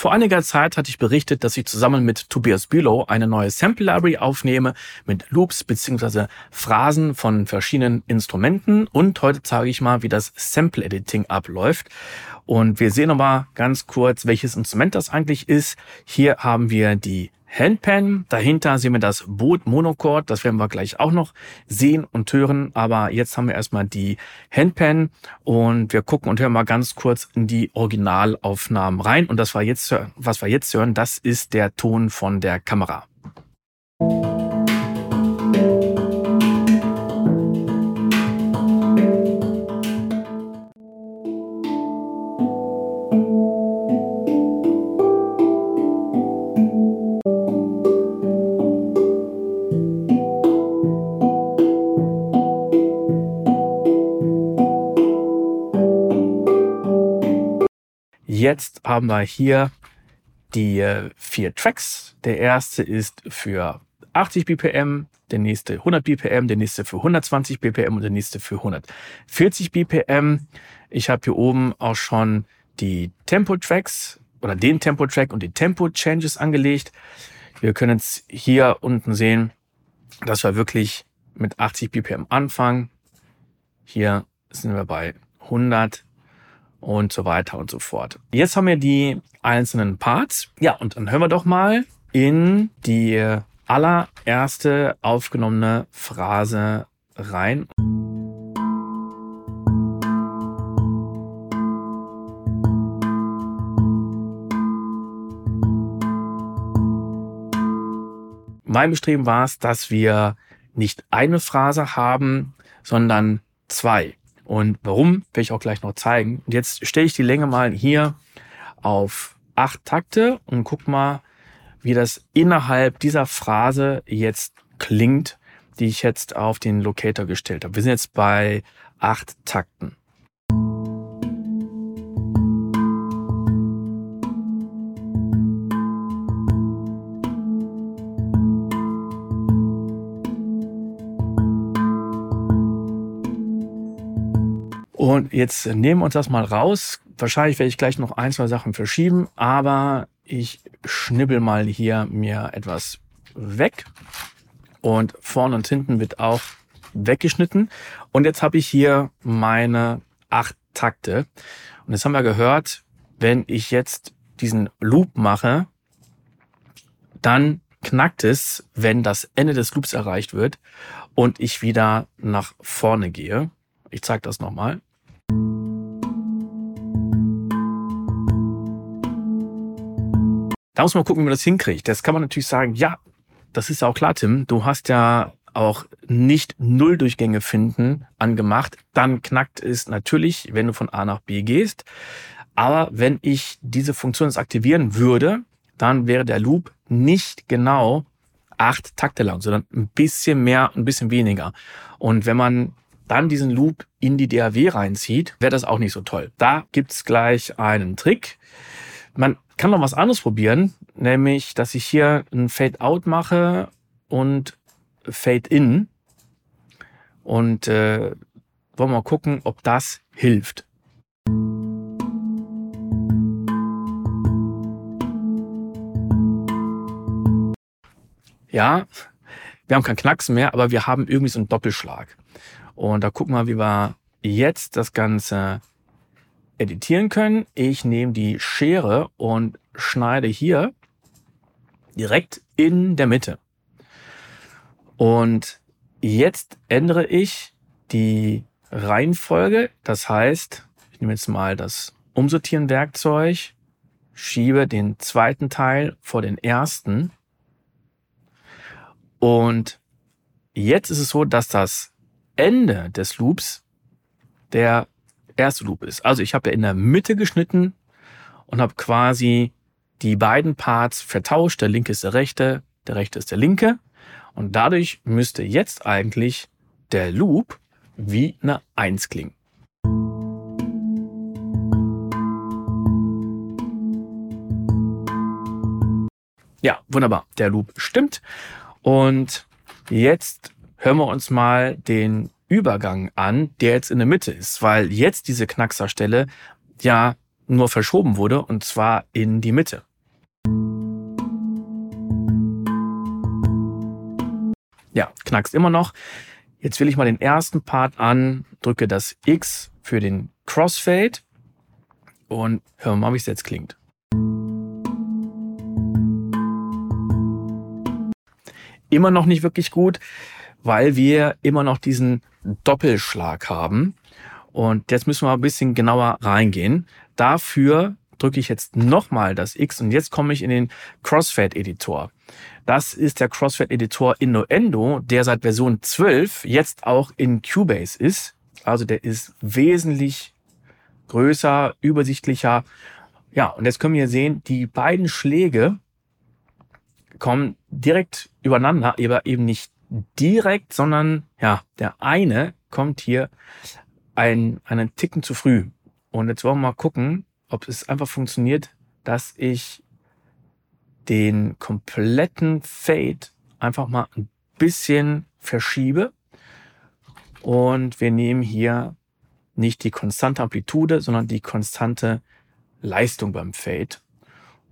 Vor einiger Zeit hatte ich berichtet, dass ich zusammen mit Tobias Bülow eine neue Sample Library aufnehme mit Loops bzw. Phrasen von verschiedenen Instrumenten und heute zeige ich mal, wie das Sample Editing abläuft. Und wir sehen nochmal ganz kurz, welches Instrument das eigentlich ist. Hier haben wir die Handpan. Dahinter sehen wir das Boot Monochord. Das werden wir gleich auch noch sehen und hören. Aber jetzt haben wir erstmal die Handpan und wir gucken und hören mal ganz kurz in die Originalaufnahmen rein. Und das war jetzt, was wir jetzt hören, das ist der Ton von der Kamera. Jetzt haben wir hier die äh, vier Tracks. Der erste ist für 80 BPM, der nächste 100 BPM, der nächste für 120 BPM und der nächste für 140 BPM. Ich habe hier oben auch schon die Tempo-Tracks oder den Tempo-Track und die Tempo-Changes angelegt. Wir können jetzt hier unten sehen, dass wir wirklich mit 80 BPM anfangen. Hier sind wir bei 100 und so weiter und so fort. Jetzt haben wir die einzelnen Parts. Ja, und dann hören wir doch mal in die allererste aufgenommene Phrase rein. Mein Bestreben war es, dass wir nicht eine Phrase haben, sondern zwei. Und warum, werde ich auch gleich noch zeigen. Und jetzt stelle ich die Länge mal hier auf acht Takte und guck mal, wie das innerhalb dieser Phrase jetzt klingt, die ich jetzt auf den Locator gestellt habe. Wir sind jetzt bei acht Takten. Jetzt nehmen wir uns das mal raus. Wahrscheinlich werde ich gleich noch ein, zwei Sachen verschieben, aber ich schnibbel mal hier mir etwas weg. Und vorne und hinten wird auch weggeschnitten. Und jetzt habe ich hier meine acht Takte. Und jetzt haben wir gehört, wenn ich jetzt diesen Loop mache, dann knackt es, wenn das Ende des Loops erreicht wird und ich wieder nach vorne gehe. Ich zeige das nochmal. Da muss man gucken, wie man das hinkriegt. Das kann man natürlich sagen, ja, das ist auch klar, Tim. Du hast ja auch nicht Nulldurchgänge finden angemacht. Dann knackt es natürlich, wenn du von A nach B gehst. Aber wenn ich diese Funktion jetzt aktivieren würde, dann wäre der Loop nicht genau acht Takte lang, sondern ein bisschen mehr, ein bisschen weniger. Und wenn man dann diesen Loop in die DAW reinzieht, wäre das auch nicht so toll. Da gibt's gleich einen Trick. Man kann noch was anderes probieren, nämlich, dass ich hier ein Fade-Out mache und Fade-In. Und äh, wollen wir mal gucken, ob das hilft. Ja, wir haben keinen Knacks mehr, aber wir haben irgendwie so einen Doppelschlag. Und da gucken wir, wie wir jetzt das Ganze editieren können. Ich nehme die Schere und schneide hier direkt in der Mitte. Und jetzt ändere ich die Reihenfolge. Das heißt, ich nehme jetzt mal das Umsortieren Werkzeug, schiebe den zweiten Teil vor den ersten. Und jetzt ist es so, dass das Ende des Loops der erste Loop ist. Also ich habe ja in der Mitte geschnitten und habe quasi die beiden Parts vertauscht. Der linke ist der rechte, der rechte ist der linke. Und dadurch müsste jetzt eigentlich der Loop wie eine Eins klingen. Ja, wunderbar. Der Loop stimmt. Und jetzt hören wir uns mal den Übergang an, der jetzt in der Mitte ist, weil jetzt diese Knackserstelle ja nur verschoben wurde und zwar in die Mitte. Ja, knackst immer noch. Jetzt will ich mal den ersten Part an, drücke das X für den Crossfade und hören wir mal, wie es jetzt klingt. Immer noch nicht wirklich gut weil wir immer noch diesen Doppelschlag haben. Und jetzt müssen wir ein bisschen genauer reingehen. Dafür drücke ich jetzt nochmal das X und jetzt komme ich in den Crossfade-Editor. Das ist der Crossfade-Editor Innuendo, der seit Version 12 jetzt auch in Cubase ist. Also der ist wesentlich größer, übersichtlicher. Ja, und jetzt können wir sehen, die beiden Schläge kommen direkt übereinander, aber eben nicht direkt, sondern ja, der eine kommt hier ein, einen Ticken zu früh. Und jetzt wollen wir mal gucken, ob es einfach funktioniert, dass ich den kompletten Fade einfach mal ein bisschen verschiebe. Und wir nehmen hier nicht die konstante Amplitude, sondern die konstante Leistung beim Fade.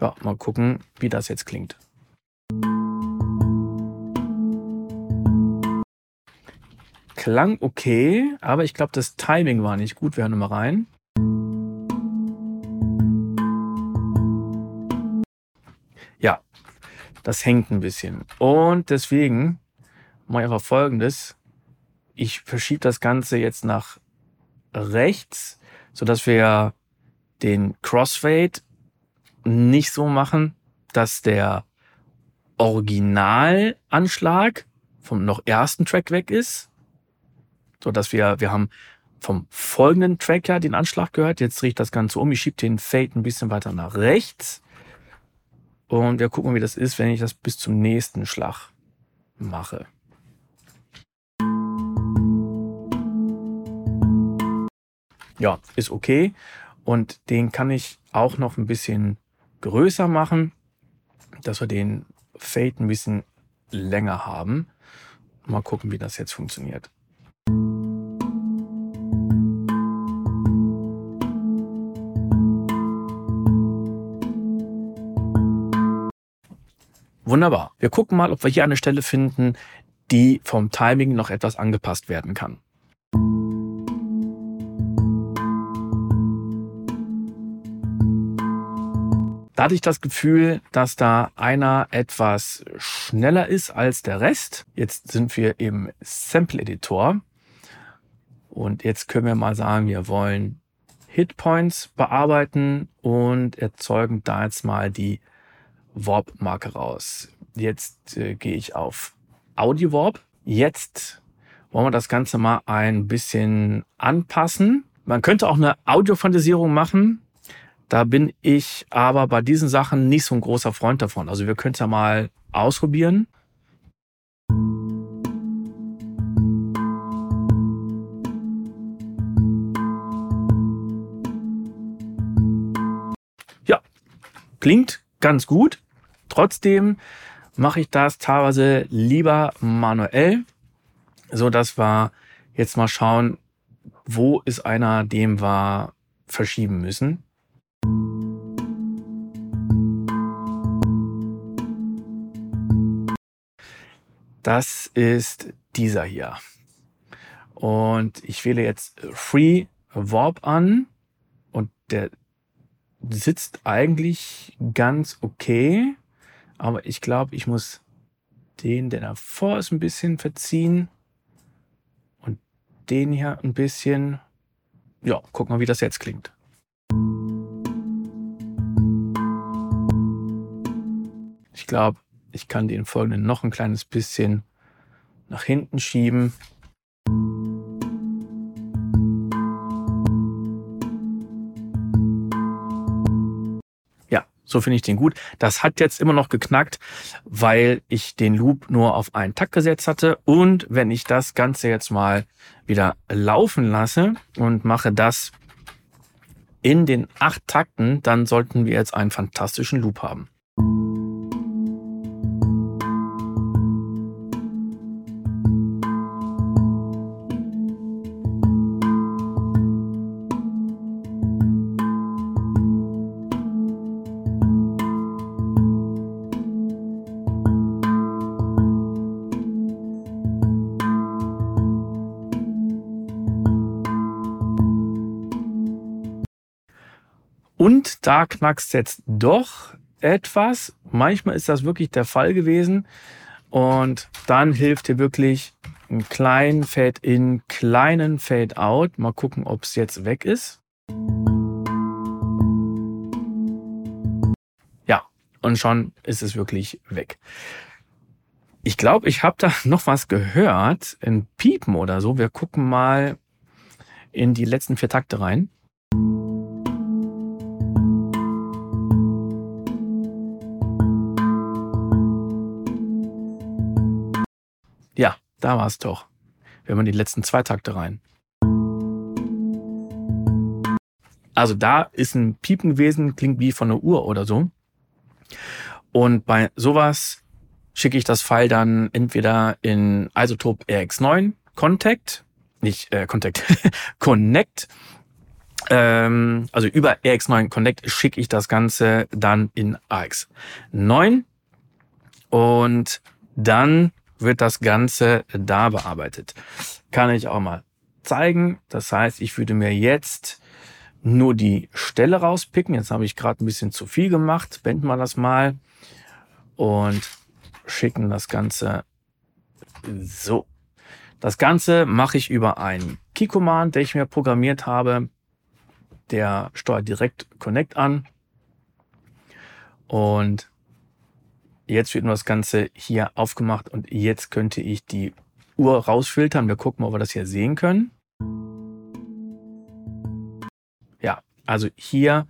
Ja, mal gucken, wie das jetzt klingt. Klang okay, aber ich glaube, das Timing war nicht gut. Wir hören mal rein. Ja, das hängt ein bisschen. Und deswegen mache ich einfach folgendes. Ich verschiebe das Ganze jetzt nach rechts, sodass wir den Crossfade nicht so machen, dass der Originalanschlag vom noch ersten Track weg ist, so dass wir wir haben vom folgenden Track ja den Anschlag gehört. Jetzt drehe ich das Ganze um. Ich schiebe den Fade ein bisschen weiter nach rechts. Und wir gucken, wie das ist, wenn ich das bis zum nächsten Schlag mache. Ja, ist okay. Und den kann ich auch noch ein bisschen größer machen, dass wir den Fade ein bisschen länger haben. Mal gucken, wie das jetzt funktioniert. Wunderbar. Wir gucken mal, ob wir hier eine Stelle finden, die vom Timing noch etwas angepasst werden kann. Da hatte ich das Gefühl, dass da einer etwas schneller ist als der Rest. Jetzt sind wir im Sample Editor. Und jetzt können wir mal sagen, wir wollen Hitpoints bearbeiten und erzeugen da jetzt mal die Warp-Marke raus. Jetzt äh, gehe ich auf Audio Warp. Jetzt wollen wir das Ganze mal ein bisschen anpassen. Man könnte auch eine Audiofantasierung machen. Da bin ich aber bei diesen Sachen nicht so ein großer Freund davon. Also wir können es ja mal ausprobieren. Ja, klingt ganz gut. Trotzdem mache ich das teilweise lieber manuell, so dass wir jetzt mal schauen, wo ist einer, dem wir verschieben müssen. Das ist dieser hier. Und ich wähle jetzt Free Warp an und der sitzt eigentlich ganz okay. Aber ich glaube, ich muss den, der davor ist, ein bisschen verziehen. Und den hier ein bisschen. Ja, guck mal, wie das jetzt klingt. Ich glaube, ich kann den folgenden noch ein kleines bisschen nach hinten schieben. So finde ich den gut. Das hat jetzt immer noch geknackt, weil ich den Loop nur auf einen Takt gesetzt hatte. Und wenn ich das Ganze jetzt mal wieder laufen lasse und mache das in den acht Takten, dann sollten wir jetzt einen fantastischen Loop haben. Da knackst jetzt doch etwas. Manchmal ist das wirklich der Fall gewesen. Und dann hilft dir wirklich einen kleinen Fade-In, kleinen Fade-Out. Mal gucken, ob es jetzt weg ist. Ja, und schon ist es wirklich weg. Ich glaube, ich habe da noch was gehört, ein Piepen oder so. Wir gucken mal in die letzten vier Takte rein. Da war es doch. Wir haben die letzten zwei Takte rein. Also da ist ein Piepen gewesen, klingt wie von einer Uhr oder so. Und bei sowas schicke ich das File dann entweder in Isotop RX9 Contact, nicht äh, Contact, Connect, ähm, also über RX9 Connect schicke ich das Ganze dann in AX9 und dann wird das Ganze da bearbeitet. Kann ich auch mal zeigen. Das heißt, ich würde mir jetzt nur die Stelle rauspicken. Jetzt habe ich gerade ein bisschen zu viel gemacht. Wenden wir das mal und schicken das Ganze so. Das Ganze mache ich über einen Key-Command, der ich mir programmiert habe. Der steuert direkt Connect an. Und Jetzt wird nur das Ganze hier aufgemacht und jetzt könnte ich die Uhr rausfiltern. Wir gucken, ob wir das hier sehen können. Ja, also hier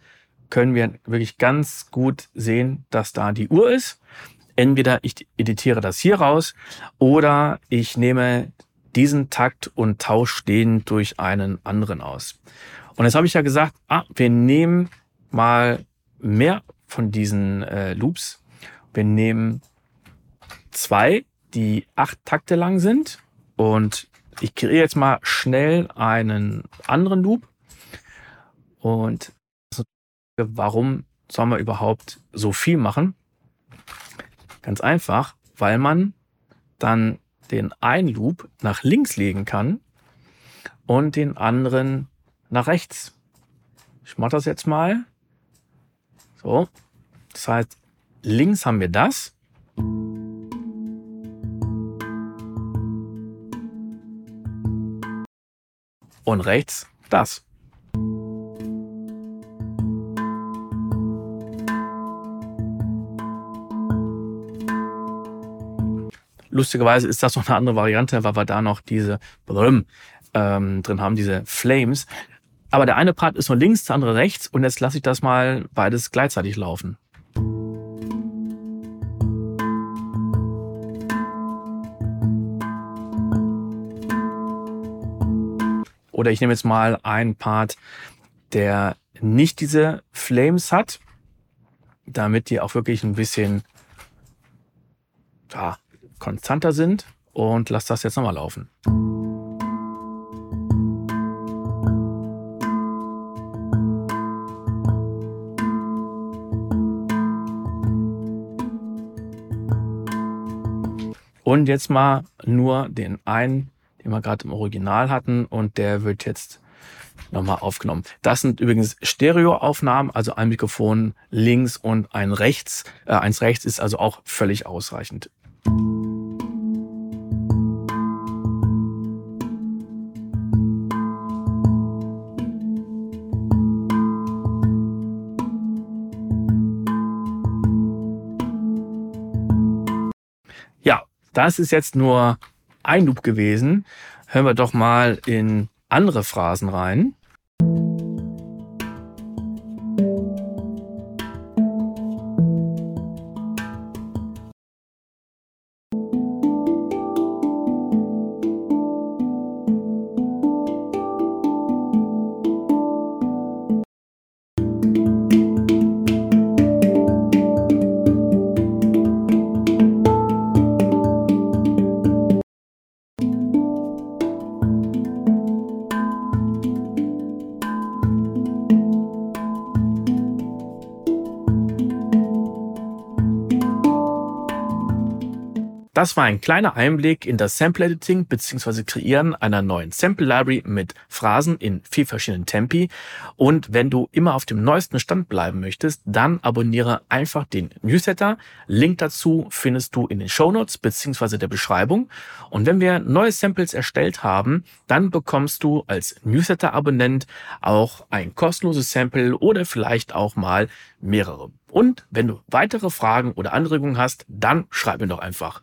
können wir wirklich ganz gut sehen, dass da die Uhr ist. Entweder ich editiere das hier raus oder ich nehme diesen Takt und tausche den durch einen anderen aus. Und jetzt habe ich ja gesagt, ah, wir nehmen mal mehr von diesen äh, Loops wir nehmen zwei, die acht Takte lang sind und ich kreiere jetzt mal schnell einen anderen Loop und warum soll man überhaupt so viel machen? Ganz einfach, weil man dann den einen Loop nach links legen kann und den anderen nach rechts. Ich mache das jetzt mal. So. Das heißt, Links haben wir das. Und rechts das. Lustigerweise ist das noch eine andere Variante, weil wir da noch diese Brüm, ähm, drin haben, diese Flames. Aber der eine Part ist nur links, der andere rechts und jetzt lasse ich das mal beides gleichzeitig laufen. Oder ich nehme jetzt mal einen Part, der nicht diese Flames hat, damit die auch wirklich ein bisschen ja, konstanter sind und lasse das jetzt nochmal laufen. Und jetzt mal nur den einen den wir gerade im Original hatten und der wird jetzt nochmal aufgenommen. Das sind übrigens Stereoaufnahmen, also ein Mikrofon links und ein rechts. Äh, eins rechts ist also auch völlig ausreichend. Ja, das ist jetzt nur ein Loop gewesen. Hören wir doch mal in andere Phrasen rein. Das war ein kleiner Einblick in das Sample Editing bzw. Kreieren einer neuen Sample Library mit Phrasen in vier verschiedenen Tempi. Und wenn du immer auf dem neuesten Stand bleiben möchtest, dann abonniere einfach den Newsletter. Link dazu findest du in den Show Notes bzw. der Beschreibung. Und wenn wir neue Samples erstellt haben, dann bekommst du als Newsletter-Abonnent auch ein kostenloses Sample oder vielleicht auch mal mehrere. Und wenn du weitere Fragen oder Anregungen hast, dann schreib mir doch einfach.